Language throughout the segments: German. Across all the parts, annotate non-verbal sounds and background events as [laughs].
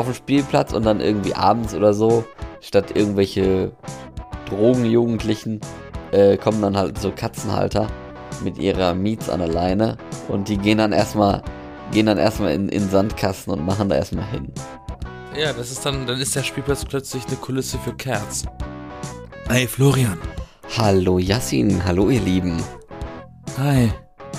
auf dem Spielplatz und dann irgendwie abends oder so, statt irgendwelche Drogenjugendlichen, äh, kommen dann halt so Katzenhalter mit ihrer Miets an der Leine und die gehen dann erstmal gehen dann erstmal in, in Sandkasten und machen da erstmal hin. Ja, das ist dann, dann ist der Spielplatz plötzlich eine Kulisse für Kerz. Hey Florian. Hallo Yassin, hallo ihr Lieben. Hi.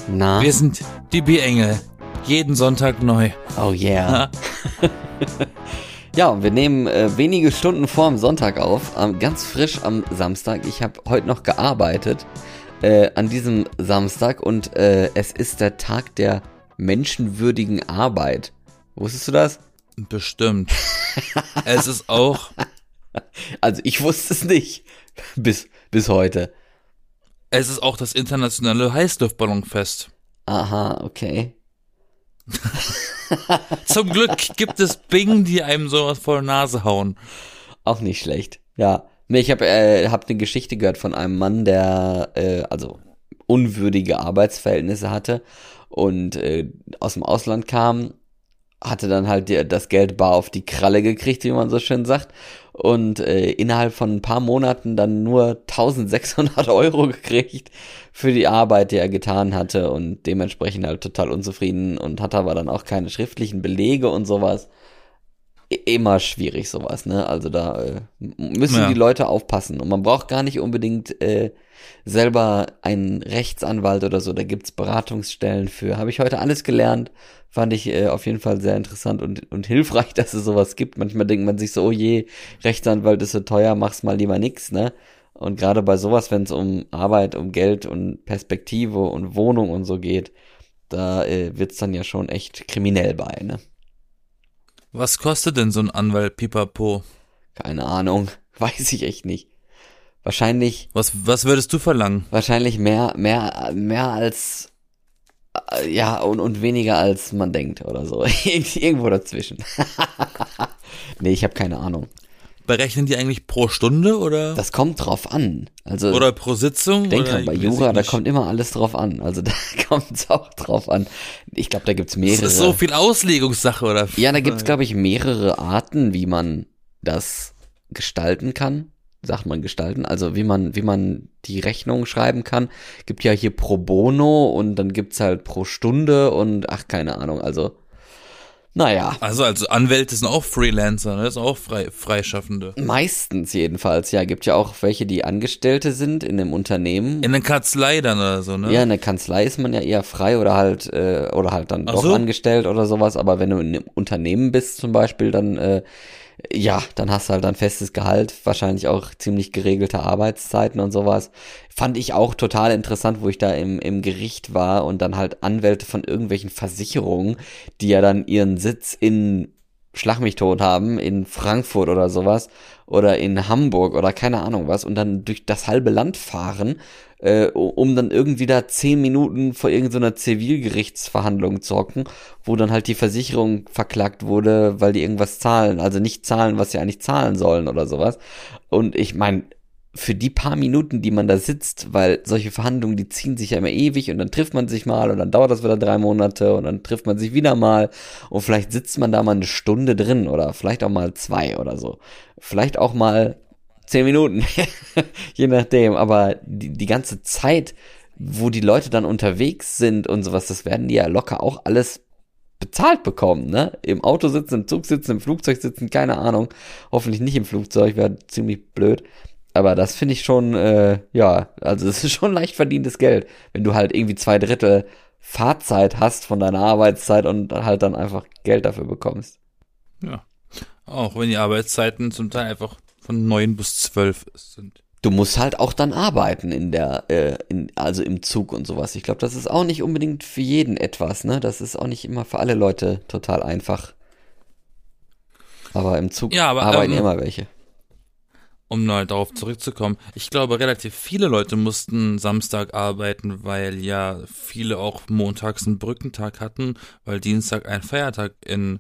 Na? Wir sind die B-Engel. Jeden Sonntag neu. Oh yeah. [laughs] [laughs] ja, wir nehmen äh, wenige Stunden vor dem Sonntag auf, ähm, ganz frisch am Samstag. Ich habe heute noch gearbeitet äh, an diesem Samstag und äh, es ist der Tag der menschenwürdigen Arbeit. Wusstest du das? Bestimmt. es ist auch. [laughs] Also ich wusste es nicht. Bis, bis heute. Es ist auch das internationale Heißluftballonfest. Aha, okay. [laughs] Zum Glück gibt es Bing, die einem sowas vor der Nase hauen. Auch nicht schlecht. Ja. Nee, ich habe äh, hab eine Geschichte gehört von einem Mann, der äh, also unwürdige Arbeitsverhältnisse hatte und äh, aus dem Ausland kam, hatte dann halt das Geld bar auf die Kralle gekriegt, wie man so schön sagt, und äh, innerhalb von ein paar Monaten dann nur 1600 [laughs] Euro gekriegt für die Arbeit, die er getan hatte. Und dementsprechend halt total unzufrieden. Und hat aber dann auch keine schriftlichen Belege und sowas. Immer schwierig sowas, ne? Also da äh, müssen ja. die Leute aufpassen und man braucht gar nicht unbedingt äh, selber einen Rechtsanwalt oder so, da gibt's Beratungsstellen für. Habe ich heute alles gelernt, fand ich äh, auf jeden Fall sehr interessant und, und [laughs] hilfreich, dass es sowas gibt. Manchmal denkt man sich so, oh je, Rechtsanwalt ist so teuer, mach's mal lieber nix, ne? Und gerade bei sowas, wenn es um Arbeit, um Geld und Perspektive und Wohnung und so geht, da äh, wird's dann ja schon echt kriminell bei, ne? Was kostet denn so ein Anwalt Pipapo? Keine Ahnung, [laughs] weiß ich echt nicht. Wahrscheinlich. Was, was würdest du verlangen? Wahrscheinlich mehr, mehr, mehr als, äh, ja, und, und weniger als man denkt oder so. [laughs] Irgendwo dazwischen. [laughs] nee, ich habe keine Ahnung. Berechnen die eigentlich pro Stunde oder? Das kommt drauf an. Also oder pro Sitzung? Denk dran, bei Jura, da kommt immer alles drauf an. Also [laughs] da kommt es auch drauf an. Ich glaube, da gibt's mehrere. Das ist so viel Auslegungssache oder? Ja, da gibt's glaube ich mehrere Arten, wie man das gestalten kann sagt man gestalten, also wie man, wie man die Rechnung schreiben kann. Gibt ja hier pro bono und dann gibt's halt pro Stunde und ach, keine Ahnung, also naja. Also, also Anwälte sind auch Freelancer, ne? Das sind auch frei, Freischaffende. Meistens jedenfalls, ja. Gibt ja auch welche, die Angestellte sind in einem Unternehmen. In der Kanzlei dann oder so, ne? Ja, in der Kanzlei ist man ja eher frei oder halt, äh, oder halt dann Ach doch so? angestellt oder sowas. Aber wenn du in einem Unternehmen bist zum Beispiel, dann äh, ja, dann hast du halt ein festes Gehalt, wahrscheinlich auch ziemlich geregelte Arbeitszeiten und sowas. Fand ich auch total interessant, wo ich da im, im Gericht war und dann halt Anwälte von irgendwelchen Versicherungen, die ja dann ihren Sitz in Schlag mich tot haben, in Frankfurt oder sowas oder in Hamburg oder keine Ahnung was und dann durch das halbe Land fahren äh, um dann irgendwie da zehn Minuten vor irgendeiner Zivilgerichtsverhandlung zu hocken, wo dann halt die Versicherung verklagt wurde, weil die irgendwas zahlen, also nicht zahlen, was sie eigentlich zahlen sollen oder sowas. Und ich meine, für die paar Minuten, die man da sitzt, weil solche Verhandlungen, die ziehen sich ja immer ewig und dann trifft man sich mal und dann dauert das wieder drei Monate und dann trifft man sich wieder mal und vielleicht sitzt man da mal eine Stunde drin oder vielleicht auch mal zwei oder so. Vielleicht auch mal zehn Minuten, [laughs] je nachdem. Aber die, die ganze Zeit, wo die Leute dann unterwegs sind und sowas, das werden die ja locker auch alles bezahlt bekommen, ne? Im Auto sitzen, im Zug sitzen, im Flugzeug sitzen, keine Ahnung. Hoffentlich nicht im Flugzeug, wäre ziemlich blöd. Aber das finde ich schon, äh, ja, also es ist schon leicht verdientes Geld, wenn du halt irgendwie zwei Drittel Fahrzeit hast von deiner Arbeitszeit und halt dann einfach Geld dafür bekommst. Ja. Auch wenn die Arbeitszeiten zum Teil einfach von neun bis zwölf sind. Du musst halt auch dann arbeiten in der, äh, in, also im Zug und sowas. Ich glaube, das ist auch nicht unbedingt für jeden etwas, ne? Das ist auch nicht immer für alle Leute total einfach. Aber im Zug ja, aber, arbeiten ähm, immer welche. Um mal darauf zurückzukommen, ich glaube, relativ viele Leute mussten Samstag arbeiten, weil ja viele auch montags einen Brückentag hatten, weil Dienstag ein Feiertag in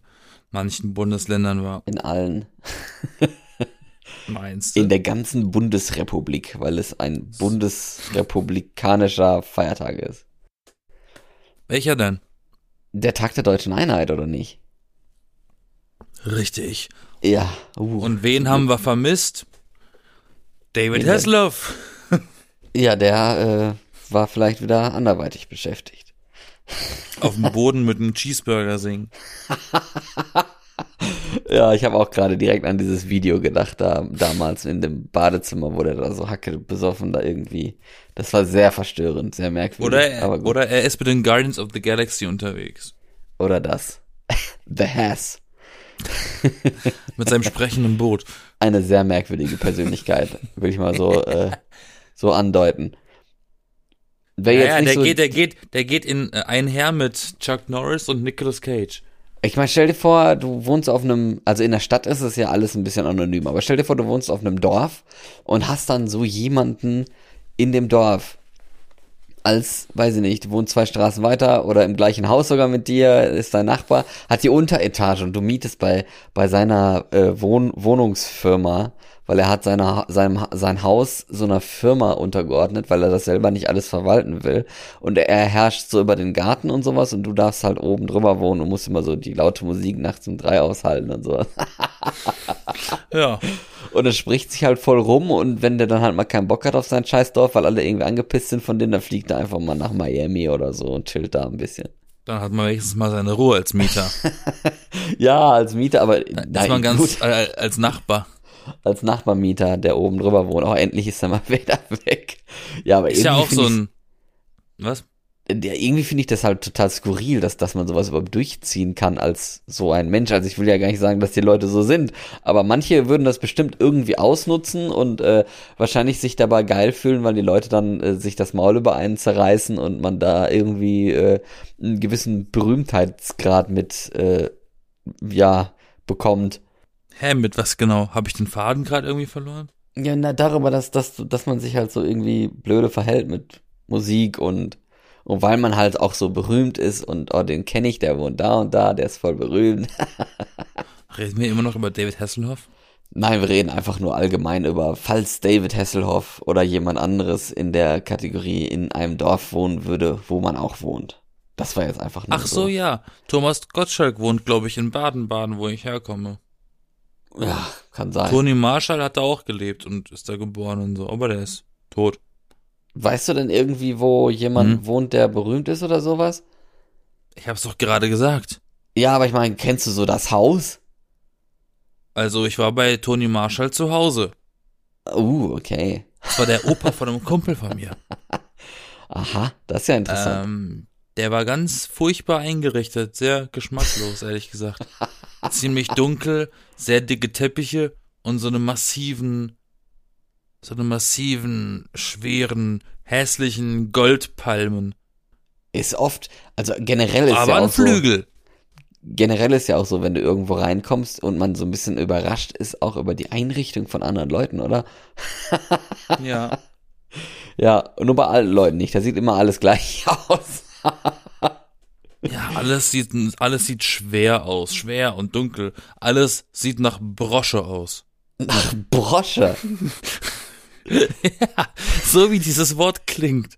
manchen Bundesländern war. In allen. [laughs] Meinst du? In der ganzen Bundesrepublik, weil es ein bundesrepublikanischer Feiertag ist. Welcher denn? Der Tag der deutschen Einheit, oder nicht? Richtig. Ja. Uh. Und wen haben wir vermisst? David Hasselhoff. Ja, der äh, war vielleicht wieder anderweitig beschäftigt. Auf dem Boden mit einem Cheeseburger singen. [laughs] Ja, ich habe auch gerade direkt an dieses Video gedacht, da damals in dem Badezimmer, wo der da so hacke besoffen da irgendwie. Das war sehr verstörend, sehr merkwürdig. Oder, er, oder er ist mit den Guardians of the Galaxy unterwegs. Oder das. [laughs] The Hass. [laughs] mit seinem sprechenden Boot. Eine sehr merkwürdige Persönlichkeit, würde ich mal so, äh, so andeuten. Wer ja, ja der, so geht, der geht, der geht in äh, einher mit Chuck Norris und Nicolas Cage. Ich meine, stell dir vor, du wohnst auf einem, also in der Stadt ist es ja alles ein bisschen anonym, aber stell dir vor, du wohnst auf einem Dorf und hast dann so jemanden in dem Dorf, als, weiß ich nicht, wohnt zwei Straßen weiter oder im gleichen Haus sogar mit dir, ist dein Nachbar, hat die Unteretage und du mietest bei, bei seiner äh, Wohn Wohnungsfirma weil er hat seine, sein, sein Haus so einer Firma untergeordnet, weil er das selber nicht alles verwalten will. Und er herrscht so über den Garten und sowas und du darfst halt oben drüber wohnen und musst immer so die laute Musik nachts um drei aushalten und sowas. [laughs] ja. Und es spricht sich halt voll rum und wenn der dann halt mal keinen Bock hat auf sein Scheißdorf, weil alle irgendwie angepisst sind von denen, dann fliegt er einfach mal nach Miami oder so und chillt da ein bisschen. Dann hat man wenigstens mal seine Ruhe als Mieter. [laughs] ja, als Mieter, aber. Nein, man ganz äh, als Nachbar als Nachbarmieter, der oben drüber wohnt. Oh, endlich ist er mal [laughs] wieder weg. Ja, aber ist ja auch so ein. Was? Der, irgendwie finde ich das halt total skurril, dass, dass man sowas überhaupt durchziehen kann als so ein Mensch. Also ich will ja gar nicht sagen, dass die Leute so sind, aber manche würden das bestimmt irgendwie ausnutzen und äh, wahrscheinlich sich dabei geil fühlen, weil die Leute dann äh, sich das Maul über einen zerreißen und man da irgendwie äh, einen gewissen Berühmtheitsgrad mit äh, ja bekommt. Hä, mit was genau? Habe ich den Faden gerade irgendwie verloren? Ja, na, darüber, dass, dass, dass man sich halt so irgendwie blöde verhält mit Musik und, und weil man halt auch so berühmt ist und, oh, den kenne ich, der wohnt da und da, der ist voll berühmt. [laughs] Reden wir immer noch über David Hasselhoff? Nein, wir reden einfach nur allgemein über, falls David Hasselhoff oder jemand anderes in der Kategorie in einem Dorf wohnen würde, wo man auch wohnt. Das war jetzt einfach nur Ach so, so. ja. Thomas Gottschalk wohnt, glaube ich, in Baden-Baden, wo ich herkomme. Ja, kann sein. Tony Marshall hat da auch gelebt und ist da geboren und so, aber der ist tot. Weißt du denn irgendwie, wo jemand hm? wohnt, der berühmt ist oder sowas? Ich hab's doch gerade gesagt. Ja, aber ich meine, kennst du so das Haus? Also, ich war bei Tony Marshall zu Hause. Uh, okay. Das war der Opa von einem Kumpel von mir. [laughs] Aha, das ist ja interessant. Ähm, der war ganz furchtbar eingerichtet, sehr geschmacklos, ehrlich gesagt. [laughs] Ziemlich dunkel, sehr dicke Teppiche und so eine massiven, so eine massiven, schweren, hässlichen Goldpalmen. Ist oft, also generell ist Aber ja auch ein Flügel. So, generell ist ja auch so, wenn du irgendwo reinkommst und man so ein bisschen überrascht ist, auch über die Einrichtung von anderen Leuten, oder? ja. [laughs] Ja, nur bei allen Leuten nicht. Da sieht immer alles gleich [laughs] aus. Ja, alles sieht, alles sieht schwer aus, schwer und dunkel. Alles sieht nach Brosche aus. Nach Brosche? [laughs] ja, so wie dieses Wort klingt.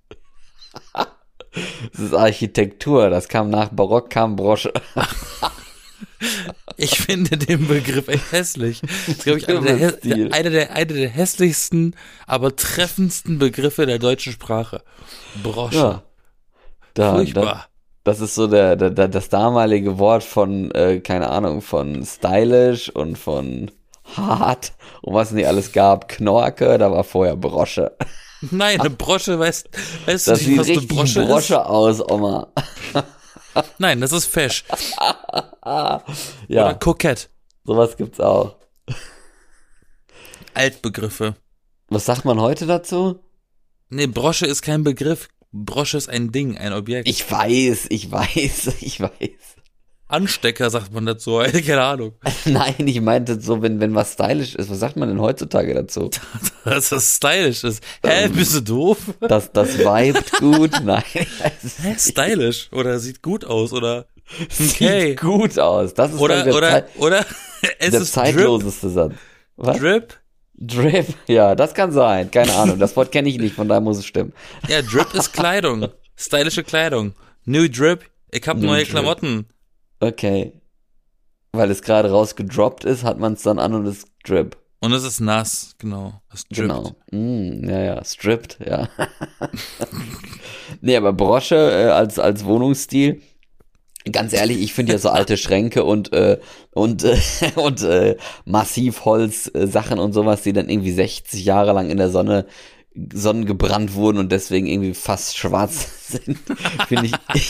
Das ist Architektur, das kam nach Barock, kam Brosche. [laughs] Ich finde den Begriff echt hässlich. Das ist, glaube ich, einer der, eine, der, eine der hässlichsten, aber treffendsten Begriffe der deutschen Sprache. Brosche. Ja. Da, Furchtbar. Da, das ist so der, der, der, das damalige Wort von, äh, keine Ahnung, von stylish und von hart und was nicht alles gab. Knorke, da war vorher Brosche. [laughs] Nein, eine Brosche, weißt, weißt das du nicht, was eine Brosche, Brosche ist? aus, Oma. [laughs] Nein, das ist fesch. ja. Oder kokett. Sowas gibt's auch. Altbegriffe. Was sagt man heute dazu? Nee, Brosche ist kein Begriff. Brosche ist ein Ding, ein Objekt. Ich weiß, ich weiß, [laughs] ich weiß. Anstecker sagt man dazu, [laughs] keine Ahnung. [laughs] Nein, ich meinte so, wenn, wenn was stylisch ist, was sagt man denn heutzutage dazu? Dass das stylisch ist. Hä, ähm, bist du doof? Das, das vibet gut, nein. Hä, stylisch oder sieht gut aus oder okay. Sieht gut aus. Das ist oder, der, oder, Zeit, oder es der ist zeitloseste Drip. Satz. Was? Drip? Drip, [laughs] ja, das kann sein. Keine Ahnung. Das Wort kenne ich nicht, von daher muss es stimmen. Ja, Drip ist Kleidung. Stylische Kleidung. New Drip. Ich hab New neue Drip. Klamotten. Okay. weil es gerade rausgedroppt ist, hat man es dann an und es drip. Und es ist nass, genau. Es drippt. Genau. Mm, ja, ja, stripped, ja. [laughs] nee, aber Brosche äh, als, als Wohnungsstil, ganz ehrlich, ich finde ja so alte Schränke und, äh, und, äh, [laughs] und äh, Massivholz-Sachen und sowas, die dann irgendwie 60 Jahre lang in der Sonne sonnengebrannt wurden und deswegen irgendwie fast schwarz [laughs] sind, finde ich, [laughs]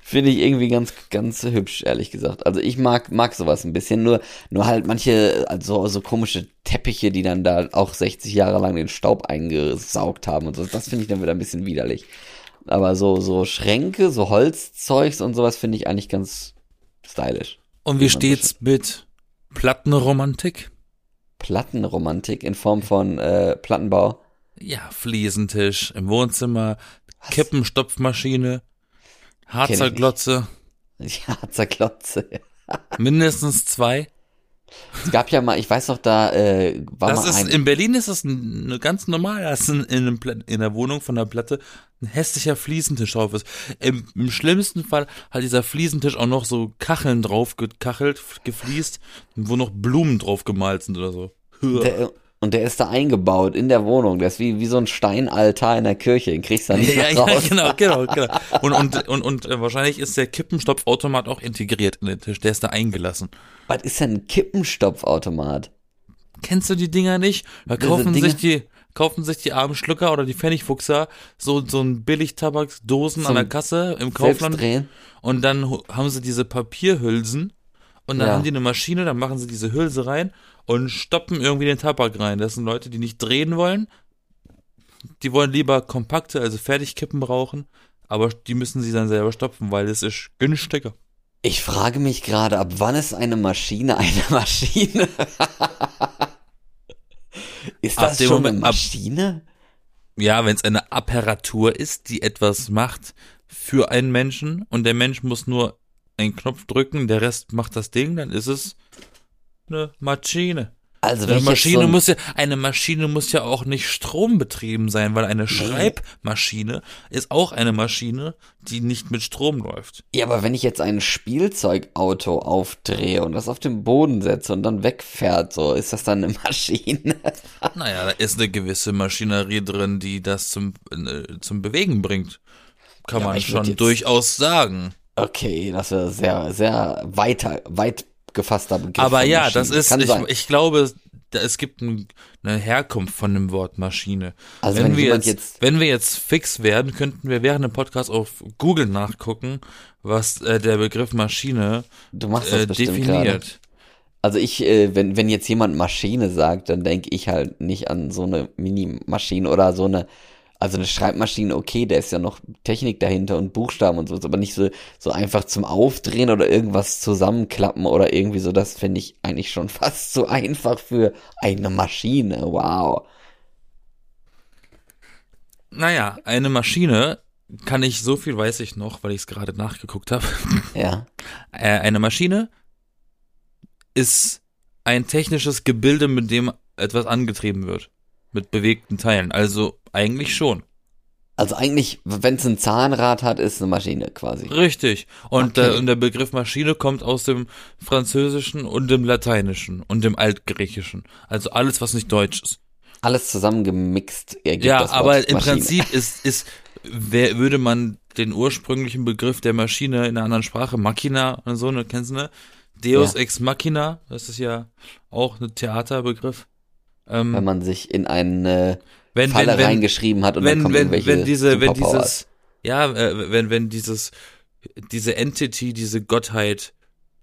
finde ich irgendwie ganz, ganz hübsch, ehrlich gesagt. Also ich mag, mag sowas ein bisschen, nur, nur halt manche, also so komische Teppiche, die dann da auch 60 Jahre lang den Staub eingesaugt haben und so, das finde ich dann wieder ein bisschen widerlich. Aber so, so Schränke, so Holzzeugs und sowas finde ich eigentlich ganz stylisch. Und wie steht's mit Plattenromantik? Plattenromantik in Form von äh, Plattenbau. Ja, Fliesentisch im Wohnzimmer, Was? Kippenstopfmaschine, Harzer Glotze. [laughs] Ja, Harzer Glotze. Mindestens zwei. Es gab ja mal, ich weiß noch, da äh, war das mal ist, ein. In Berlin ist das eine ganz normal, dass in, in, in der Wohnung von der Platte ein hässlicher Fliesentisch drauf ist. Im, Im schlimmsten Fall hat dieser Fliesentisch auch noch so Kacheln drauf gekachelt, gefliest, wo noch Blumen drauf gemalt sind oder so. Der, und der ist da eingebaut in der Wohnung. Der ist wie, wie so ein Steinaltar in der Kirche. Den kriegst du dann nicht ja, raus. Ja, genau, [laughs] genau, genau. Und, und, und, und äh, wahrscheinlich ist der Kippenstopfautomat auch integriert in den Tisch. Der ist da eingelassen. Was ist denn ein Kippenstopfautomat? Kennst du die Dinger nicht? Da kaufen sich die, kaufen sich die armen Schlucker oder die Pfennigfuchser so, so ein Billigtabaksdosen an der Kasse im Kaufland. Und dann haben sie diese Papierhülsen und dann Ja. haben die eine Maschine, dann machen sie diese Hülse rein und stoppen irgendwie den Tabak rein. Das sind Leute, die nicht drehen wollen. Die wollen lieber kompakte, also Fertigkippen brauchen, aber die müssen sie dann selber stopfen, weil es ist günstiger. Ich frage mich gerade, ab wann ist eine Maschine eine Maschine? [laughs] ist Ab das schon Moment- eine ab- Maschine? Ja, wenn es eine Apparatur ist, die etwas macht für einen Menschen und der Mensch muss nur einen Knopf drücken, der Rest macht das Ding, dann ist es eine Maschine. Also Eine Maschine so ein- muss ja, eine Maschine muss ja auch nicht strombetrieben sein, weil eine Schreibmaschine ist auch eine Maschine, die nicht mit Strom läuft. Ja, aber wenn ich jetzt ein Spielzeugauto aufdrehe und das auf den Boden setze und dann wegfährt, so, ist das dann eine Maschine? [laughs] Naja, da ist eine gewisse Maschinerie drin, die das zum, äh, zum Bewegen bringt. Kann Ja, man schon durchaus sagen. Okay, das wäre sehr, sehr weiter, weit gefasster Begriff. Aber ja, das ist, ich, ich glaube, es gibt ein, eine Herkunft von dem Wort Maschine. Also wenn, wenn wir jetzt, jetzt- wenn wir jetzt fix werden, könnten wir während dem Podcast auf Google nachgucken, was äh, der Begriff Maschine Du machst das äh, bestimmt gerade. definiert. Also ich, äh, wenn, wenn jetzt jemand Maschine sagt, dann denke ich halt nicht an so eine Mini-Maschine oder so eine, also eine Schreibmaschine, okay, da ist ja noch Technik dahinter und Buchstaben und so, aber nicht so, so einfach zum Aufdrehen oder irgendwas zusammenklappen oder irgendwie so, das finde ich eigentlich schon [laughs] fast zu einfach für eine Maschine, wow. Naja, eine Maschine kann ich, so viel weiß ich noch, weil ich es gerade nachgeguckt habe. [laughs] Ja, Äh, eine Maschine ist ein technisches Gebilde, mit dem etwas angetrieben wird. Mit bewegten Teilen. Also eigentlich schon. also eigentlich, wenn es ein Zahnrad hat, ist eine Maschine quasi. Richtig. Und, Okay. der, und der Begriff Maschine kommt aus dem Französischen und dem Lateinischen und dem Altgriechischen. Also alles, was nicht Deutsch ist. Alles zusammengemixt ergibt ja, das Wort aber im Maschine. Prinzip ist, ist, wer, würde man den ursprünglichen Begriff der Maschine in einer anderen Sprache, Machina und so, ne, kennst du, ne? Deus Ja. ex machina, das ist ja auch ein Theaterbegriff. Ähm, wenn man sich in eine wenn, Falle wenn, wenn, reingeschrieben hat und dann wenn, kommen wenn, irgendwelche wenn diese, wenn dieses, ja, äh, wenn, wenn dieses, diese Entity, diese Gottheit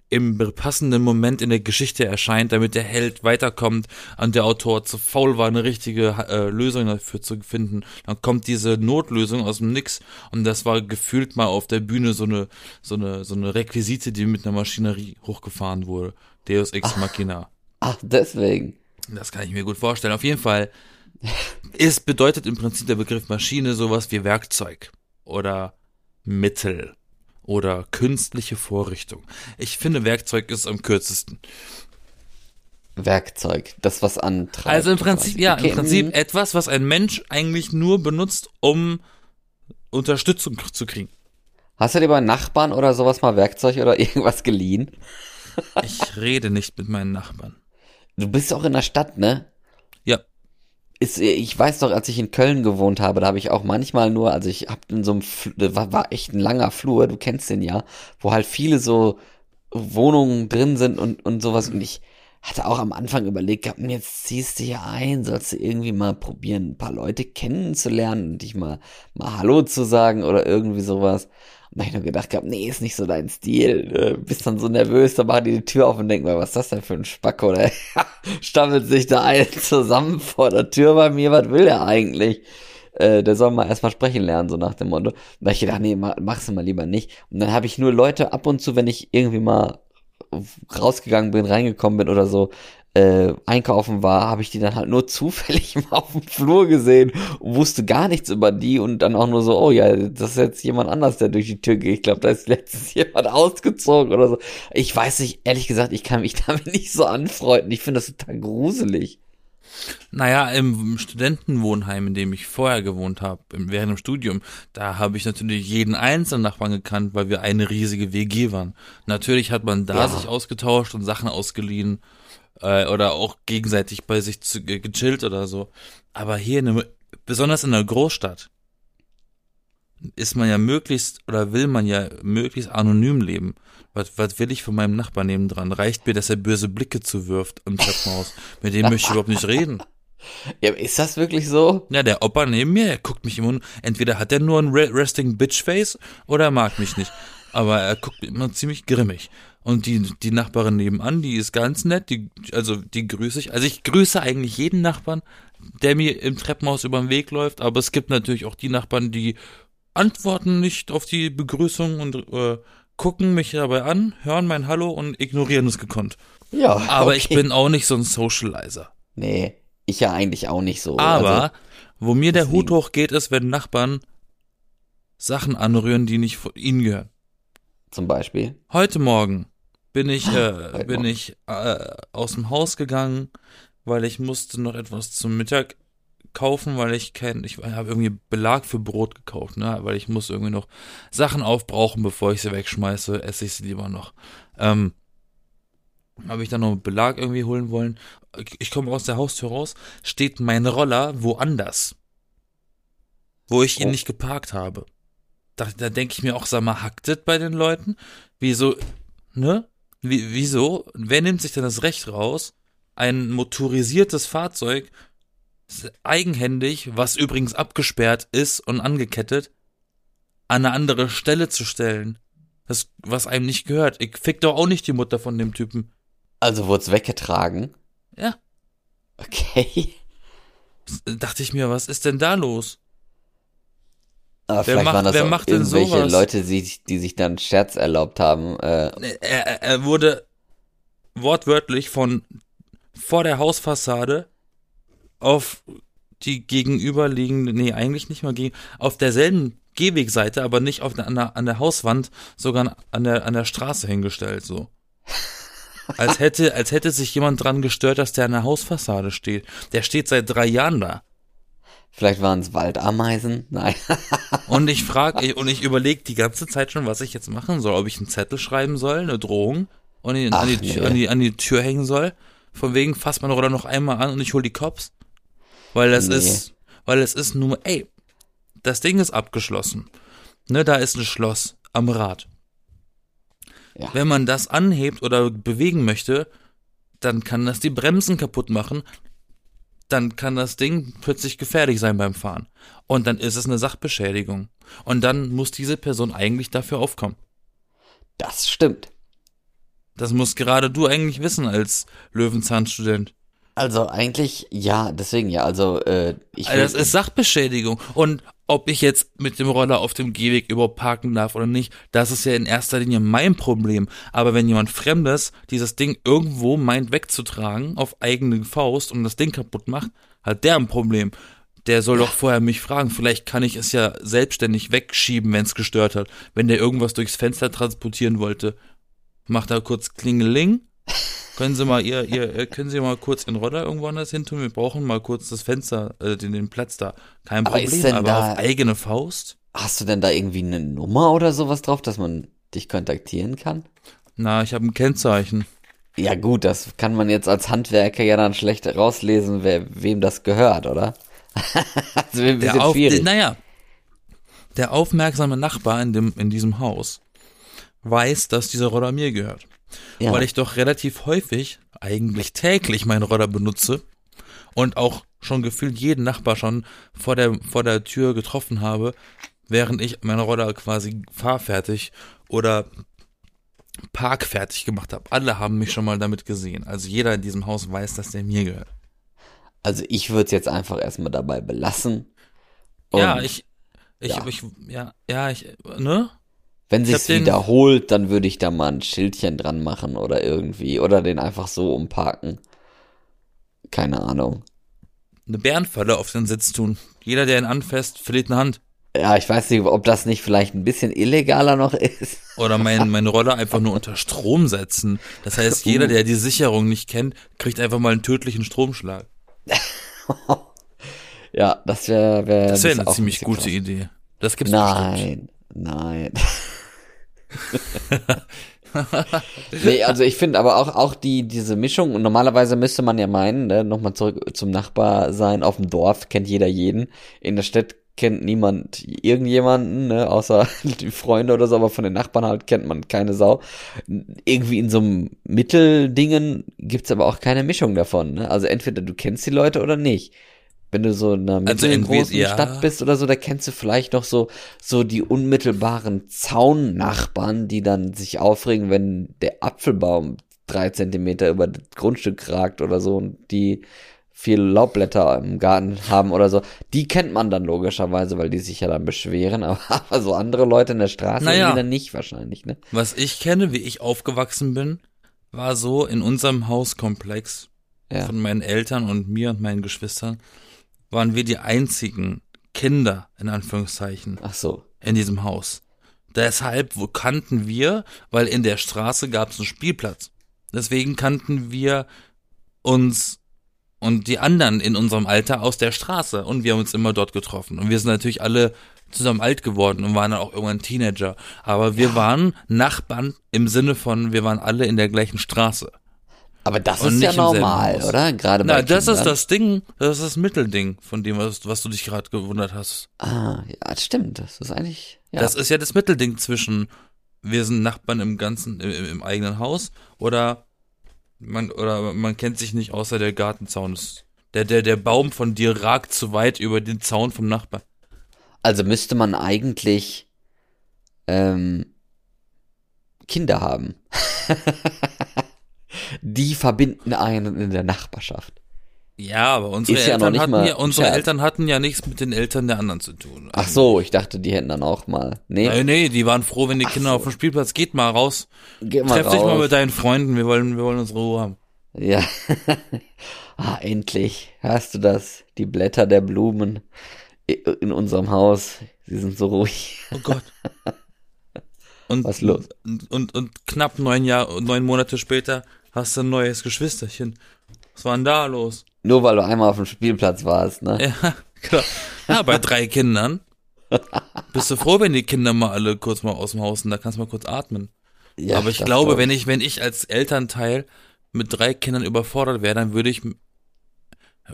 im passenden Moment in der Geschichte erscheint, damit der Held weiterkommt und der Autor zu faul war, eine richtige äh, Lösung dafür zu finden, dann kommt diese Notlösung aus dem Nix und das war gefühlt mal auf der Bühne so eine, so eine, so eine Requisite, die mit einer Maschinerie hochgefahren wurde. Deus Ex Machina. Ach, deswegen. Das kann ich mir gut vorstellen. Auf jeden Fall. Es bedeutet im Prinzip der Begriff Maschine sowas wie Werkzeug oder Mittel oder künstliche Vorrichtung. Ich finde, Werkzeug ist am kürzesten. Werkzeug, das was antreibt. Also im Prinzip, ja, Okay, im Prinzip mhm. etwas, was ein Mensch eigentlich nur benutzt, um Unterstützung zu kriegen. Hast du dir bei Nachbarn oder sowas mal Werkzeug oder [laughs] irgendwas geliehen? ich rede nicht mit meinen Nachbarn. Du bist auch in der Stadt, ne? Ja. Ist, ich weiß doch, als ich in Köln gewohnt habe, da habe ich auch manchmal nur, also ich hab in so einem, Fl war, war echt ein langer Flur, du kennst den ja, wo halt viele so Wohnungen drin sind und, und sowas und ich hatte auch am Anfang überlegt gehabt, jetzt ziehst du hier ein, sollst du irgendwie mal probieren, ein paar Leute kennenzulernen und dich mal, mal Hallo zu sagen oder irgendwie sowas. Und da ich nur gedacht gehabt, nee, ist nicht so dein Stil. Äh, bist dann so nervös, dann machen die die Tür auf und denken mal, was ist das denn für ein Spacko? Oder [laughs] stammelt sich da ein zusammen vor der Tür bei mir, was will der eigentlich? Äh, der soll mal erstmal sprechen lernen, so nach dem Motto. Und da hab ich gedacht, nee, mach, mach's mal lieber nicht. Und dann habe ich nur Leute ab und zu, wenn ich irgendwie mal rausgegangen bin, reingekommen bin oder so, äh, einkaufen war, habe ich die dann halt nur [laughs] zufällig mal auf dem Flur gesehen und wusste gar nichts über die und dann auch nur so, oh ja, das ist jetzt jemand anders, der durch die Tür geht. Ich glaube, da ist letztens [laughs] jemand ausgezogen oder so. Ich weiß nicht, ehrlich gesagt, ich kann mich [laughs] damit nicht so anfreunden. Ich finde das total gruselig. Naja, im Studentenwohnheim, in dem ich vorher gewohnt habe, während dem Studium, da habe ich natürlich jeden einzelnen Nachbarn gekannt, weil wir eine riesige WG waren. Natürlich hat man da ja. sich ausgetauscht und Sachen ausgeliehen äh, oder auch gegenseitig bei sich zu, äh, gechillt oder so. Aber hier, in einem, besonders in einer Großstadt, ist man ja möglichst oder will man ja möglichst anonym leben. Was, was will ich von meinem Nachbarn nebendran? Reicht mir, dass er böse Blicke zuwirft im Treppenhaus? Mit dem möchte ich überhaupt nicht reden. [laughs] Ja, ist das wirklich so? Ja, der Opa neben mir, er guckt mich immer, entweder hat er nur ein Resting Bitch Face oder er mag mich nicht. Aber er guckt immer ziemlich grimmig. Und die, die Nachbarin nebenan, die ist ganz nett, die, also die grüße ich. Also ich grüße eigentlich jeden Nachbarn, der mir im Treppenhaus über den Weg läuft, aber es gibt natürlich auch die Nachbarn, die antworten nicht auf die Begrüßung und äh, gucken mich dabei an, hören mein Hallo und ignorieren es gekonnt. Ja. Aber okay. ich bin auch nicht so ein Socializer. Nee, ich ja eigentlich auch nicht so. Aber also, wo mir der Hut hochgeht, ist, wenn Nachbarn Sachen anrühren, die nicht von ihnen gehören. Zum Beispiel. Heute Morgen bin ich, äh, bin ich äh, aus dem Haus gegangen, weil ich musste noch etwas zum Mittag kaufen, weil ich kein, ich habe irgendwie Belag für Brot gekauft, ne, weil ich muss irgendwie noch Sachen aufbrauchen, bevor ich sie wegschmeiße, esse ich sie lieber noch. Ähm, habe ich dann noch Belag irgendwie holen wollen. Ich komme aus der Haustür raus, steht mein Roller woanders, wo ich ihn oh. nicht geparkt habe. Da, da denke ich mir auch, sag mal, hackt das bei den Leuten? Wieso, ne? Wie, wieso? Wer nimmt sich denn das Recht raus, ein motorisiertes Fahrzeug eigenhändig, was übrigens abgesperrt ist und angekettet, an eine andere Stelle zu stellen? Das, was einem nicht gehört. Ich fick doch auch nicht die Mutter von dem Typen. Also wurde es weggetragen? Ja. Okay. Dachte ich mir, was ist denn da los? Aber wer vielleicht macht, waren das wer macht irgendwelche sowas? Leute, die, die sich dann Scherz erlaubt haben. Äh. Er, er wurde wortwörtlich von vor der Hausfassade auf die gegenüberliegende, nee, eigentlich nicht mal gegen, auf derselben Gehwegseite, aber nicht auf der, an, der, an der Hauswand, sogar an der, an der Straße hingestellt, so. [laughs] als hätte, als hätte sich jemand dran gestört, dass der an der Hausfassade steht. Der steht seit drei Jahren da. Vielleicht waren es Waldameisen. Nein. [laughs] und ich frage, und ich überlege die ganze Zeit schon, was ich jetzt machen soll. Ob ich einen Zettel schreiben soll, eine Drohung, und ihn, Ach, an, die, nee. an, die, an die Tür hängen soll. Von wegen, fass mein Roller noch einmal an und ich hol die Cops. Weil das nee. ist, weil es ist nur, ey, das Ding ist abgeschlossen. Ne, da ist ein Schloss am Rad. Ja. Wenn man das anhebt oder bewegen möchte, dann kann das die Bremsen kaputt machen, dann kann das Ding plötzlich gefährlich sein beim Fahren. Und dann ist es eine Sachbeschädigung. Und dann muss diese Person eigentlich dafür aufkommen. Das stimmt. Das musst gerade du eigentlich wissen als Löwenzahnstudent. Also eigentlich ja, deswegen ja. Also äh, ich. Also das ist Sachbeschädigung und ob ich jetzt mit dem Roller auf dem Gehweg überhaupt parken darf oder nicht, das ist ja in erster Linie mein Problem. Aber wenn jemand Fremdes dieses Ding irgendwo meint wegzutragen auf eigene Faust und das Ding kaputt macht, hat der ein Problem. Der soll doch vorher mich fragen. Vielleicht kann ich es ja selbstständig wegschieben, wenn es gestört hat. Wenn der irgendwas durchs Fenster transportieren wollte, macht er kurz Klingeling können Sie mal ihr, ihr, äh, können Sie mal kurz in Roller irgendwo anders hin tun? Wir brauchen mal kurz das Fenster, äh, den, den Platz da. Kein aber Problem, aber da, auf eigene Faust. Hast du denn da irgendwie eine Nummer oder sowas drauf, dass man dich kontaktieren kann? Na, ich habe ein Kennzeichen. Ja gut, das kann man jetzt als Handwerker ja dann schlecht rauslesen, wer, wem das gehört, oder? [laughs] also ein bisschen der auf, schwierig. Naja, der aufmerksame Nachbar in, dem, in diesem Haus weiß, dass dieser Roller mir gehört. Ja. Weil ich doch relativ häufig, eigentlich täglich meinen Roller benutze und auch schon gefühlt jeden Nachbar schon vor der, vor der Tür getroffen habe, während ich meinen Roller quasi fahrfertig oder parkfertig gemacht habe. Alle haben mich schon mal damit gesehen. Also jeder in diesem Haus weiß, dass der mir gehört. Also ich würde es jetzt einfach erstmal dabei belassen. ja, ich, ich, ja. ich, ja, ja, ich, ne? Wenn sich's wiederholt, dann würde ich da mal ein Schildchen dran machen oder irgendwie oder den einfach so umparken. Keine Ahnung. Eine Bärenfalle auf den Sitz tun. Jeder, der ihn anfasst, verliert eine Hand. Ja, ich weiß nicht, ob das nicht vielleicht ein bisschen illegaler noch ist. Oder mein, [laughs] meine Rolle einfach nur unter Strom setzen. Das heißt, jeder, der die Sicherung nicht kennt, kriegt einfach mal einen tödlichen Stromschlag. [laughs] ja, das wäre wär, das wäre eine ziemlich gute krass. Idee. Das gibt's Nein, bestimmt. nein. [laughs] [laughs] nee, also ich finde aber auch, auch die, diese Mischung, und normalerweise müsste man ja meinen, ne, nochmal zurück zum Nachbar sein, auf dem Dorf kennt jeder jeden, in der Stadt kennt niemand irgendjemanden, ne, außer [laughs] die Freunde oder so, aber von den Nachbarn halt kennt man keine Sau. Irgendwie in so einem Mitteldingen gibt's aber auch keine Mischung davon, ne? Also entweder du kennst die Leute oder nicht. Wenn du so in einer also mittelgroßen ja. Stadt bist oder so, da kennst du vielleicht noch so, so die unmittelbaren Zaunnachbarn, die dann sich aufregen, wenn der Apfelbaum drei Zentimeter über das Grundstück ragt oder so und die viel Laubblätter im Garten haben oder so, die kennt man dann logischerweise, weil die sich ja dann beschweren, aber, [laughs] aber so andere Leute in der Straße naja, dann nicht wahrscheinlich, ne? Was ich kenne, wie ich aufgewachsen bin, war so in unserem Hauskomplex ja. von meinen Eltern und mir und meinen Geschwistern, waren wir die einzigen Kinder, in Anführungszeichen, Ach so. in diesem Haus. Deshalb wo kannten wir, weil in der Straße gab es einen Spielplatz. Deswegen kannten wir uns und die anderen in unserem Alter aus der Straße und wir haben uns immer dort getroffen. Und wir sind natürlich alle zusammen alt geworden und waren dann auch irgendwann Teenager. Aber wir ja. waren Nachbarn im Sinne von, wir waren alle in der gleichen Straße. Aber das und ist ja normal, oder? Gerade bei Na, das ist das Ding, das ist das Mittelding von dem, was, was du dich gerade gewundert hast. Ah, ja, das stimmt. Das ist eigentlich. Ja. Das ist ja das Mittelding zwischen wir sind Nachbarn im ganzen, im, im eigenen Haus oder man oder man kennt sich nicht außer der Gartenzaun ist. Der, der, der Baum von dir ragt zu weit über den Zaun vom Nachbarn. Also müsste man eigentlich ähm, Kinder haben. [laughs] die verbinden einen in der Nachbarschaft. Ja, aber unsere, Eltern, ja hatten ja, unsere Eltern hatten ja nichts mit den Eltern der anderen zu tun. Ach so, ich dachte, die hätten dann auch mal. Nee. Nee, nee die waren froh, wenn die Ach Kinder so. auf dem Spielplatz geht mal raus. Geh mal Treff raus. dich mal mit deinen Freunden, wir wollen, wir wollen unsere Ruhe haben. Ja. [laughs] ah, endlich. Hörst du das? Die Blätter der Blumen in unserem Haus, sie sind so ruhig. Oh Gott. [laughs] Und, Was los? Und, und, und knapp neun Jahre, neun Monate später hast du ein neues Geschwisterchen. Was war denn da los? Nur weil du einmal auf dem Spielplatz warst, ne? Ja, klar. Ja, bei drei [laughs] Kindern. Bist du froh, wenn die Kinder mal alle kurz mal aus dem Haus sind, da kannst du mal kurz atmen. Ja, Aber ich glaube, wenn ich, wenn ich als Elternteil mit drei Kindern überfordert wäre, dann würde ich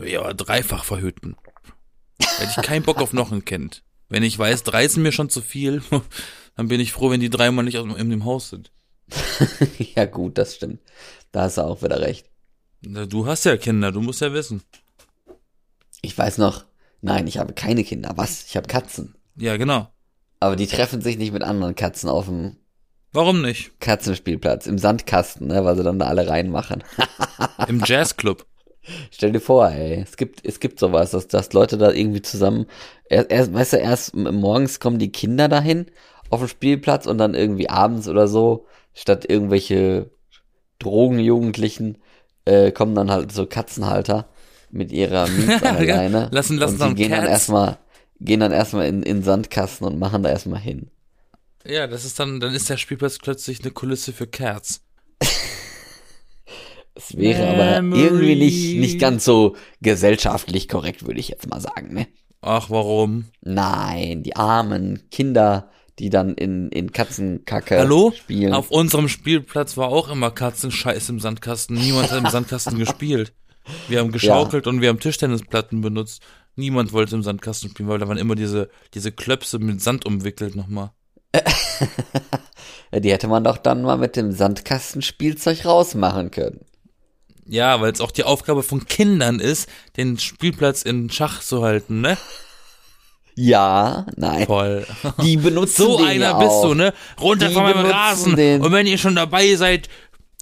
ja dreifach verhüten. Hätte ich keinen Bock auf noch ein Kind. Wenn ich weiß, drei sind mir schon zu viel, [laughs] dann bin ich froh, wenn die dreimal nicht in dem Haus sind. [laughs] ja, gut, das stimmt. Da hast du auch wieder recht. Du hast ja Kinder, du musst ja wissen. Ich weiß noch, nein, ich habe keine Kinder. Was? Ich habe Katzen. Ja, genau. Aber die treffen sich nicht mit anderen Katzen auf dem Warum nicht? Katzenspielplatz, im Sandkasten, ne, weil sie dann da alle reinmachen. [laughs] Im Jazzclub. Stell dir vor, ey, es gibt, es gibt sowas, dass, dass Leute da irgendwie zusammen, erst, erst, weißt du, erst morgens kommen die Kinder dahin auf dem Spielplatz und dann irgendwie abends oder so, statt irgendwelche Drogenjugendlichen, äh, kommen dann halt so Katzenhalter mit ihrer [laughs] Mietleine. lassen, lassen und die gehen Cats. dann erstmal, gehen dann erstmal in, in Sandkasten und machen da erstmal hin. Ja, das ist dann, dann ist der Spielplatz plötzlich eine Kulisse für Cats. [laughs] Es wäre Memory. aber irgendwie nicht, nicht ganz so gesellschaftlich korrekt, würde ich jetzt mal sagen, ne? Ach, warum? Nein, die armen Kinder, die dann in, in Katzenkacke Hallo? spielen. Auf unserem Spielplatz war auch immer Katzenscheiß im Sandkasten. Niemand hat im Sandkasten [laughs] gespielt. Wir haben geschaukelt und wir haben Tischtennisplatten benutzt. Niemand wollte im Sandkasten spielen, weil da waren immer diese, diese Klöpse mit Sand umwickelt nochmal. [laughs] Ja, die hätte man doch dann mal mit dem Sandkastenspielzeug rausmachen können. Ja, weil es auch die Aufgabe von Kindern ist, den Spielplatz in Schach zu halten, ne? Ja, nein. Voll. Die benutzen So den einer ja bist auch. du, ne? Runter Die von meinem benutzen Rasen. den. Und wenn ihr schon dabei seid,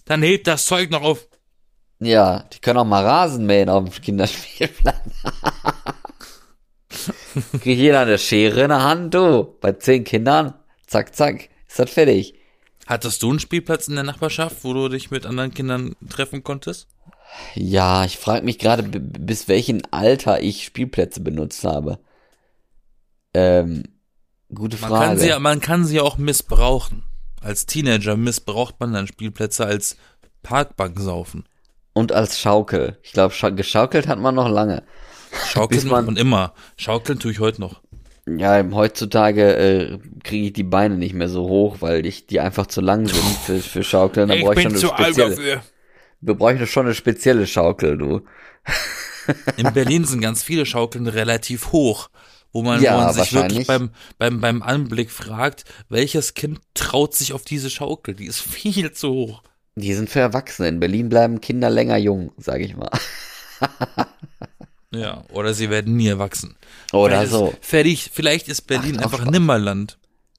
dann hebt das Zeug noch auf. Ja, die können auch mal Rasen mähen auf dem Kinderspielplatz. [laughs] Kriegt jeder eine Schere in der Hand, du. Bei zehn Kindern, zack, zack, ist das fertig. Hattest du einen Spielplatz in der Nachbarschaft, wo du dich mit anderen Kindern treffen konntest? Ja, ich frage mich gerade, b- bis welchem Alter ich Spielplätze benutzt habe. Ähm, gute Man Frage. kann, sie, ja- man kann sie ja auch missbrauchen. Als Teenager missbraucht man dann Spielplätze als Parkbank saufen. Und als Schaukel. Ich glaube, scha geschaukelt hat man noch lange. Schaukeln [laughs] man- und immer. Schaukeln tue ich heute noch. Ja, heutzutage äh, kriege ich die Beine nicht mehr so hoch, weil ich die einfach zu lang sind [laughs] für, für Schaukeln. Da ich schon eine spezielle. dafür. Wir bräuchten schon eine spezielle Schaukel, du. In [laughs] Berlin sind ganz viele Schaukeln relativ hoch, wo man, Ja, wo man sich wirklich beim, beim, beim Anblick fragt, welches Kind traut sich auf diese Schaukel? Die ist [laughs] viel zu hoch. Die sind für Erwachsene. In Berlin bleiben Kinder länger jung, sage ich mal. Ja, oder sie werden nie erwachsen. Oder Vielleicht so. Ist, fertig, vielleicht ist Berlin auch einfach. Nimmerland.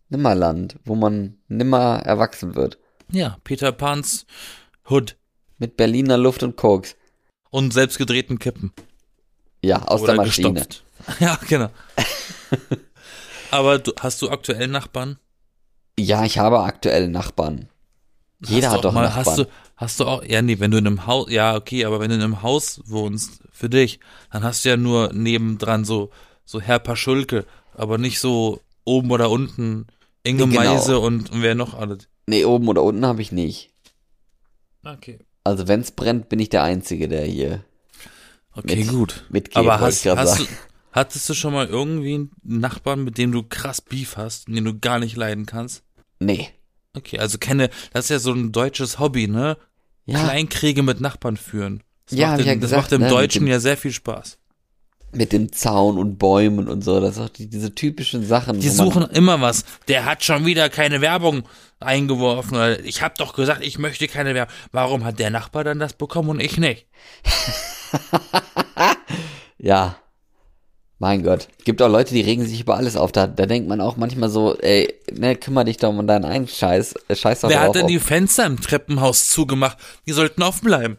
Nimmerland, wo man nimmer erwachsen wird. Ja, Peter Pans Hood Mit Berliner Luft und Koks. und selbstgedrehten Kippen. Ja, aus oder der Maschine. gestopft. [laughs] Ja, genau. Aber du, hast du aktuell Nachbarn? Ja, ich habe aktuell Nachbarn. Jeder Hast hat doch mal, Nachbarn. Hast du, hast du auch, ja, nee, wenn du in einem Haus, ja, okay, aber wenn du in einem Haus wohnst, für dich, dann hast du ja nur nebendran so, so Herr Paschulke, aber nicht so oben oder unten Inge Genau. Meise und, und wer noch alles. Nee, oben oder unten habe ich nicht. Okay. Also wenn's brennt, bin ich der Einzige, der hier Okay, Mit- gut. mitgeht. aber hast, hast du, sagen. [laughs] hattest du schon mal irgendwie einen Nachbarn, mit dem du krass Beef hast, den du gar nicht leiden kannst? Nee. Okay, also kenne, das ist ja so ein deutsches Hobby, ne? Ja, Kleinkriege mit Nachbarn führen. Das Ja, macht, dem, ja das gesagt, macht dem ne, Deutschen dem- ja sehr viel Spaß. mit dem Zaun und Bäumen und so. Das sind auch die, diese typischen Sachen. Die suchen immer was. Der hat schon wieder keine Werbung eingeworfen. Ich habe doch gesagt, ich möchte keine Werbung. Warum hat der Nachbar dann das bekommen und ich nicht? [laughs] Ja. Mein Gott. Gibt auch Leute, die regen sich über alles auf. Da, da denkt man auch manchmal so, ey, ne, kümmere dich doch um deinen einen Scheiß. äh, Scheiß doch Wer hat denn auf. die Fenster im Treppenhaus zugemacht? Die sollten offen bleiben.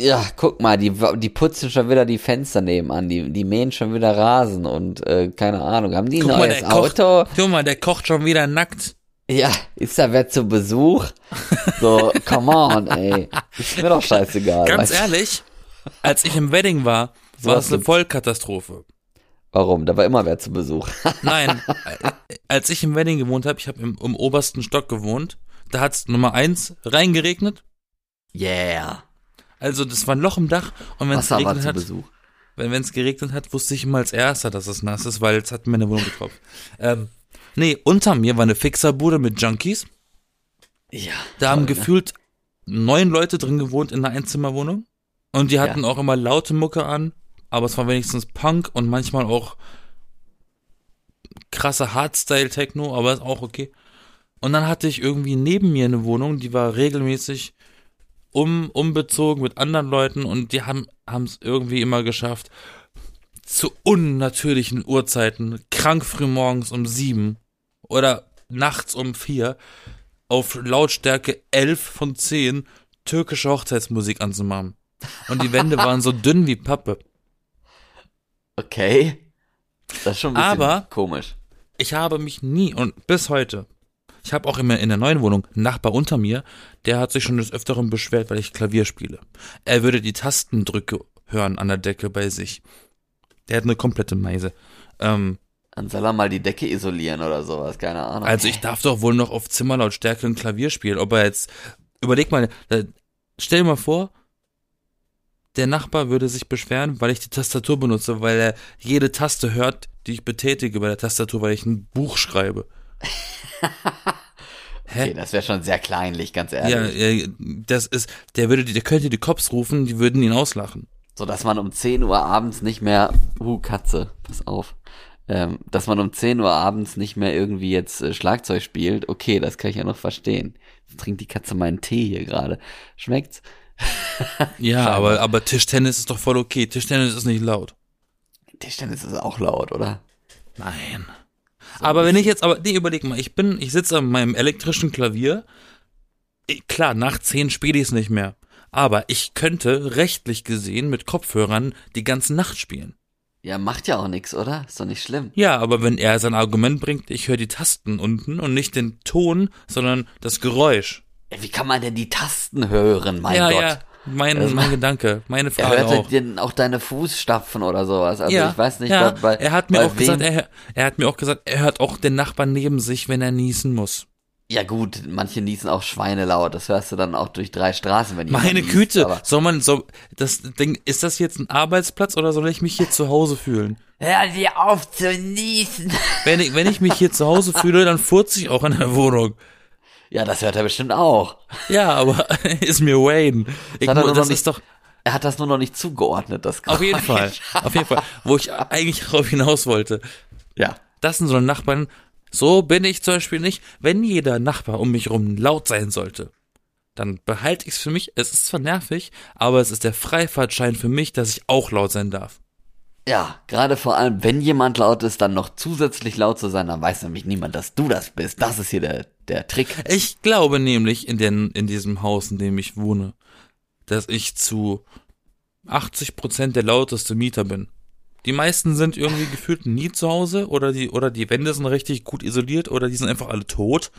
Ja, guck mal, die, die putzen schon wieder die Fenster nebenan. Die, die mähen schon wieder Rasen und äh, keine Ahnung. Haben die ein Guck mal, neues der kocht, Auto? guck mal, der kocht schon wieder nackt. Ja, ist da wer zu Besuch? So, come on, ey. Ist mir doch scheißegal. Ganz ehrlich, als ich im Wedding war, war es eine. Vollkatastrophe. Warum? Da war immer wer zu Besuch. [laughs] Nein, äh, als ich im Wedding gewohnt habe, ich habe im, im obersten Stock gewohnt, da hat's Nummer eins reingeregnet. Yeah. Also das war ein Loch im Dach und wenn es geregnet hat, Besuch. wenn es geregnet hat, wusste ich immer als erster, dass es nass ist, weil es hat meine Wohnung getropft. Ähm, nee, unter mir war eine Fixerbude mit Junkies. Ja. Da haben toll, ne? gefühlt neun Leute drin gewohnt in einer Einzimmerwohnung. Und die hatten auch immer laute Mucke an, aber es war wenigstens Punk und manchmal auch krasse Hardstyle-Techno, aber ist auch okay. Und dann hatte ich irgendwie neben mir eine Wohnung, die war regelmäßig um, umbezogen mit anderen Leuten und die haben es irgendwie immer geschafft, zu unnatürlichen Uhrzeiten, krank früh morgens um sieben oder nachts um vier, auf Lautstärke 11 von 10 türkische Hochzeitsmusik anzumachen. Und die Wände waren so dünn wie Pappe. Okay. Das ist schon ein bisschen Aber- komisch. Ich habe mich nie und bis heute, ich habe auch immer in der neuen Wohnung einen Nachbar unter mir, der hat sich schon des Öfteren beschwert, weil ich Klavier spiele. Er würde die Tastendrücke hören an der Decke bei sich. Der hat eine komplette Meise. Ähm, Dann soll er mal die Decke isolieren oder sowas, keine Ahnung. Also ich darf doch wohl noch auf Zimmerlautstärke ein Klavier spielen. Ob er jetzt, überleg mal, stell dir mal vor, der Nachbar würde sich beschweren, weil ich die Tastatur benutze, weil er jede Taste hört, die ich betätige bei der Tastatur, weil ich ein Buch schreibe. [laughs] okay, das wäre schon sehr kleinlich, ganz ehrlich. Ja, das ist, der würde, der könnte die Cops rufen, die würden ihn auslachen. So, dass man um 10 Uhr abends nicht mehr, uh, Katze, pass auf, ähm, dass man um 10 Uhr abends nicht mehr irgendwie jetzt äh, Schlagzeug spielt, okay, das kann ich ja noch verstehen. Jetzt trinkt die Katze meinen Tee hier gerade. Schmeckt's? Ja, aber, aber Tischtennis ist doch voll okay. Tischtennis ist nicht laut. Tischtennis ist auch laut, oder? Nein. So aber wenn ich jetzt, aber nee, überleg mal, ich bin, ich sitze an meinem elektrischen Klavier. Klar, nach 10 spiele ich es nicht mehr. Aber ich könnte rechtlich gesehen mit Kopfhörern die ganze Nacht spielen. Ja, macht ja auch nichts, oder? Ist doch nicht schlimm. Ja, aber wenn er sein Argument bringt, ich höre die Tasten unten und nicht den Ton, sondern das Geräusch. Wie kann man denn die Tasten hören, mein ja, Gott? Ja, mein, also, mein Gedanke, meine Frage er hört auch. Denn auch deine Fußstapfen oder sowas. Also ja, ich weiß nicht, ja. bei, er hat mir auch gesagt, er, er hat mir auch gesagt, er hört auch den Nachbarn neben sich, wenn er niesen muss. Ja gut, manche niesen auch schweinelaut. Das hörst du dann auch durch drei Straßen, wenn Meine niest, Güte, aber- soll man so das Ding ist das jetzt ein Arbeitsplatz oder soll ich mich hier zu Hause fühlen? Hör dir auf zu niesen. Wenn ich wenn ich mich hier zu Hause fühle, dann furze ich auch in der Wohnung. Ja, das hört er bestimmt auch. Ja, aber [laughs] ist mir Wayne. Ich, er das noch ist doch Er hat das nur noch nicht zugeordnet, das auf jeden Geräusch. Fall, auf jeden Fall, wo ich eigentlich darauf hinaus wollte. Ja. Das sind so Nachbarn, so bin ich zum Beispiel nicht. Wenn jeder Nachbar um mich rum laut sein sollte, dann behalte ich es für mich. Es ist zwar nervig, aber es ist der Freifahrtschein für mich, dass ich auch laut sein darf. Ja, gerade vor allem, wenn jemand laut ist, dann noch zusätzlich laut zu sein, dann weiß nämlich niemand, dass du das bist. Das ist hier der, der Trick. Ich glaube nämlich in, den, in diesem Haus, in dem ich wohne, dass ich zu 80 Prozent der lauteste Mieter bin. Die meisten sind irgendwie gefühlt nie zu Hause oder die, oder die Wände sind richtig gut isoliert oder die sind einfach alle tot.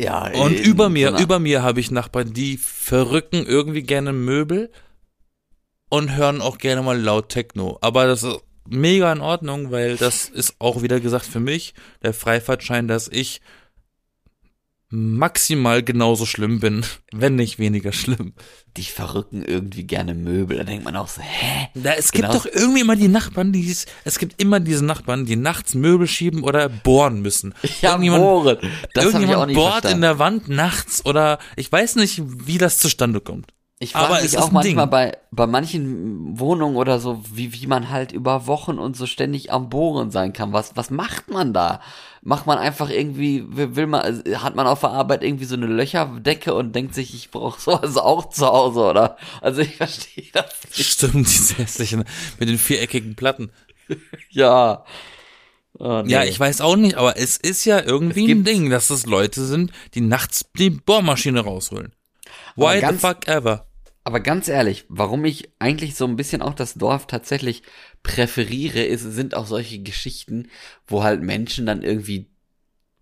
Ja. Und über mir, einer- über mir habe ich Nachbarn, die verrücken irgendwie gerne Möbel und hören auch gerne mal laut Techno. Aber das ist mega in Ordnung, weil das ist auch wieder gesagt für mich der Freifahrtschein, dass ich maximal genauso schlimm bin, [laughs] wenn nicht weniger schlimm. Die verrücken irgendwie gerne Möbel. Da denkt man auch so, hä? Da, es Genau. gibt doch irgendwie immer die Nachbarn, die es es gibt immer diese Nachbarn, die nachts Möbel schieben oder bohren müssen. [laughs] Ja, Irgendjemand- bohren. Das habe ich Irgendjemand auch nicht bohrt verstanden. in der Wand nachts oder ich weiß nicht, wie das zustande kommt. Ich frage mich auch manchmal Ding. bei, bei manchen Wohnungen oder so, wie, wie man halt über Wochen und so ständig am Bohren sein kann. Was, was macht man da? Macht man einfach irgendwie, will man, hat man auf der Arbeit irgendwie so eine Löcherdecke und denkt sich, ich brauche [laughs] sowas auch zu Hause, oder? Also ich verstehe das nicht. Stimmt, diese hässlichen mit den viereckigen Platten. [laughs] Ja. Oh, nee. Ja, ich weiß auch nicht, aber es ist ja irgendwie ein Ding, dass es Leute sind, die nachts die Bohrmaschine rausholen. Why the fuck ever? Aber ganz ehrlich, warum ich eigentlich so ein bisschen auch das Dorf tatsächlich präferiere, ist, sind auch solche Geschichten, wo halt Menschen dann irgendwie,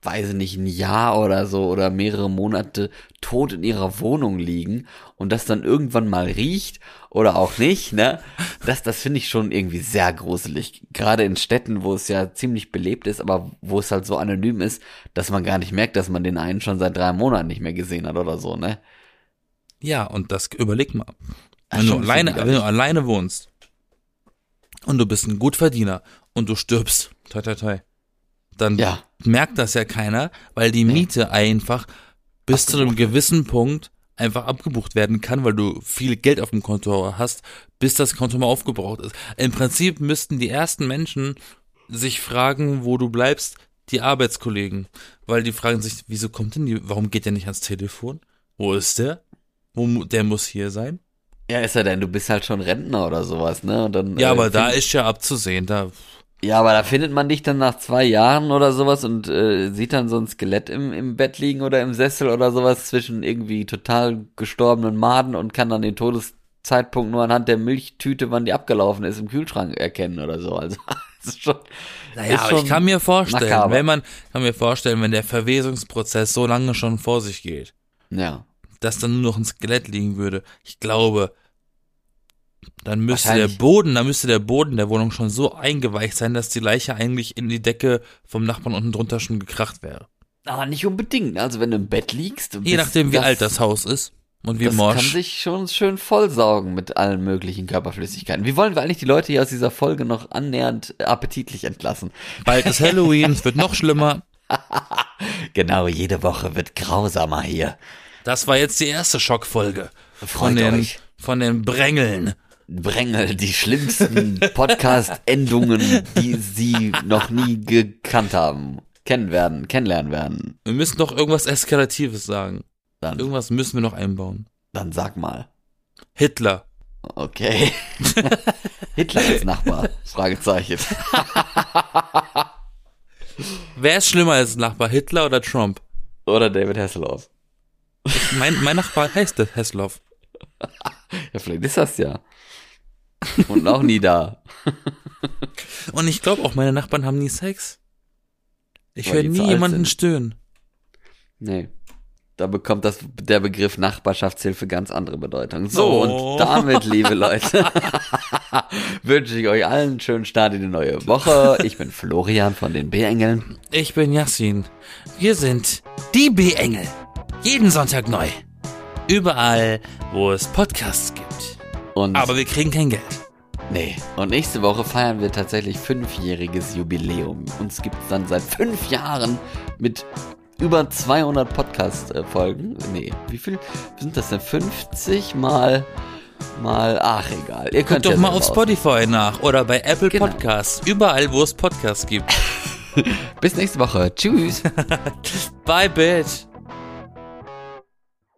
weiß ich nicht, ein Jahr oder so oder mehrere Monate tot in ihrer Wohnung liegen und das dann irgendwann mal riecht oder auch nicht, ne? Das, das finde ich schon irgendwie sehr gruselig. Gerade in Städten, wo es ja ziemlich belebt ist, aber wo es halt so anonym ist, dass man gar nicht merkt, dass man den einen schon seit drei Monaten nicht mehr gesehen hat oder so, ne? Ja, und das überleg mal. Ach, Wenn du alleine, wenn du alleine wohnst und du bist ein Gutverdiener und du stirbst, toi toi toi, dann Ja. merkt das ja keiner, weil die Miete einfach bis zu einem gewissen Punkt einfach abgebucht werden kann, weil du viel Geld auf dem Konto hast, bis das Konto mal aufgebraucht ist. Im Prinzip müssten die ersten Menschen sich fragen, wo du bleibst, die Arbeitskollegen, weil die fragen sich, wieso kommt denn die, warum geht der nicht ans Telefon? Wo ist der? Der muss hier sein. Ja, ist er denn, du bist halt schon Rentner oder sowas, ne? Und dann, Ja, äh, aber da ist ja abzusehen, da, Ja, aber da findet man dich dann nach zwei Jahren oder sowas und äh, sieht dann so ein Skelett im, im Bett liegen oder im Sessel oder sowas zwischen irgendwie total gestorbenen Maden und kann dann den Todeszeitpunkt nur anhand der Milchtüte, wann die abgelaufen ist, im Kühlschrank erkennen oder so. Also, [laughs] das ist schon. Naja, ist aber schon ich kann mir vorstellen, makaber. wenn man, kann mir vorstellen, wenn der Verwesungsprozess so lange schon vor sich geht, Ja. Dass dann nur noch ein Skelett liegen würde. Ich glaube, dann müsste der. Boden, dann müsste der Boden der Wohnung schon so eingeweicht sein, dass die Leiche eigentlich in die Decke vom Nachbarn unten drunter schon gekracht wäre. Aber nicht unbedingt. Also wenn du im Bett liegst. Je nachdem, wie alt das Haus ist und wie das kann morsch. sich schon schön vollsaugen mit allen möglichen Körperflüssigkeiten. Wie wollen wir eigentlich die Leute hier aus dieser Folge noch annähernd appetitlich entlassen? Bald ist Halloween, es wird noch schlimmer. [laughs] genau, jede Woche wird grausamer hier. Das war jetzt die erste Schockfolge. Freut Von den, euch. von den Brängeln. Brängel, die schlimmsten Podcast-Endungen, die sie noch nie gekannt haben. Kennen werden, kennenlernen werden. Wir müssen doch irgendwas Eskalatives sagen. Dann, Irgendwas müssen wir noch einbauen. dann sag mal. Hitler. Okay. [laughs] Hitler als Nachbar? Fragezeichen. Wer ist schlimmer als Nachbar, Hitler oder Trump? Oder David Hasselhoff. Mein, mein Nachbar heißt der Hesslov. Ja, vielleicht ist das ja. Und auch nie da. Und ich glaube auch, meine Nachbarn haben nie Sex. Ich höre nie jemanden sind. stöhnen. Nee. Da bekommt das, der Begriff Nachbarschaftshilfe ganz andere Bedeutung. So, Oh. und damit, liebe Leute, [laughs] wünsche ich euch allen einen schönen Start in die neue Woche. Ich bin Florian von den B-Engeln. Ich bin Yassin. Wir sind die B-Engel. Jeden Sonntag neu. Überall, wo es Podcasts gibt. Und, Aber wir kriegen kein Geld. nee. Und nächste Woche feiern wir tatsächlich fünfjähriges Jubiläum. Uns gibt es dann seit fünf Jahren mit über 200 Podcast-Folgen. Nee, wie viel sind das denn? 50 mal, mal, ach egal. Ihr könnt Guckt doch mal auf aus- Spotify nach oder bei Apple Genau. Podcasts. Überall, wo es Podcasts gibt. [laughs] Bis nächste Woche. Tschüss. [laughs] Bye, Bitch.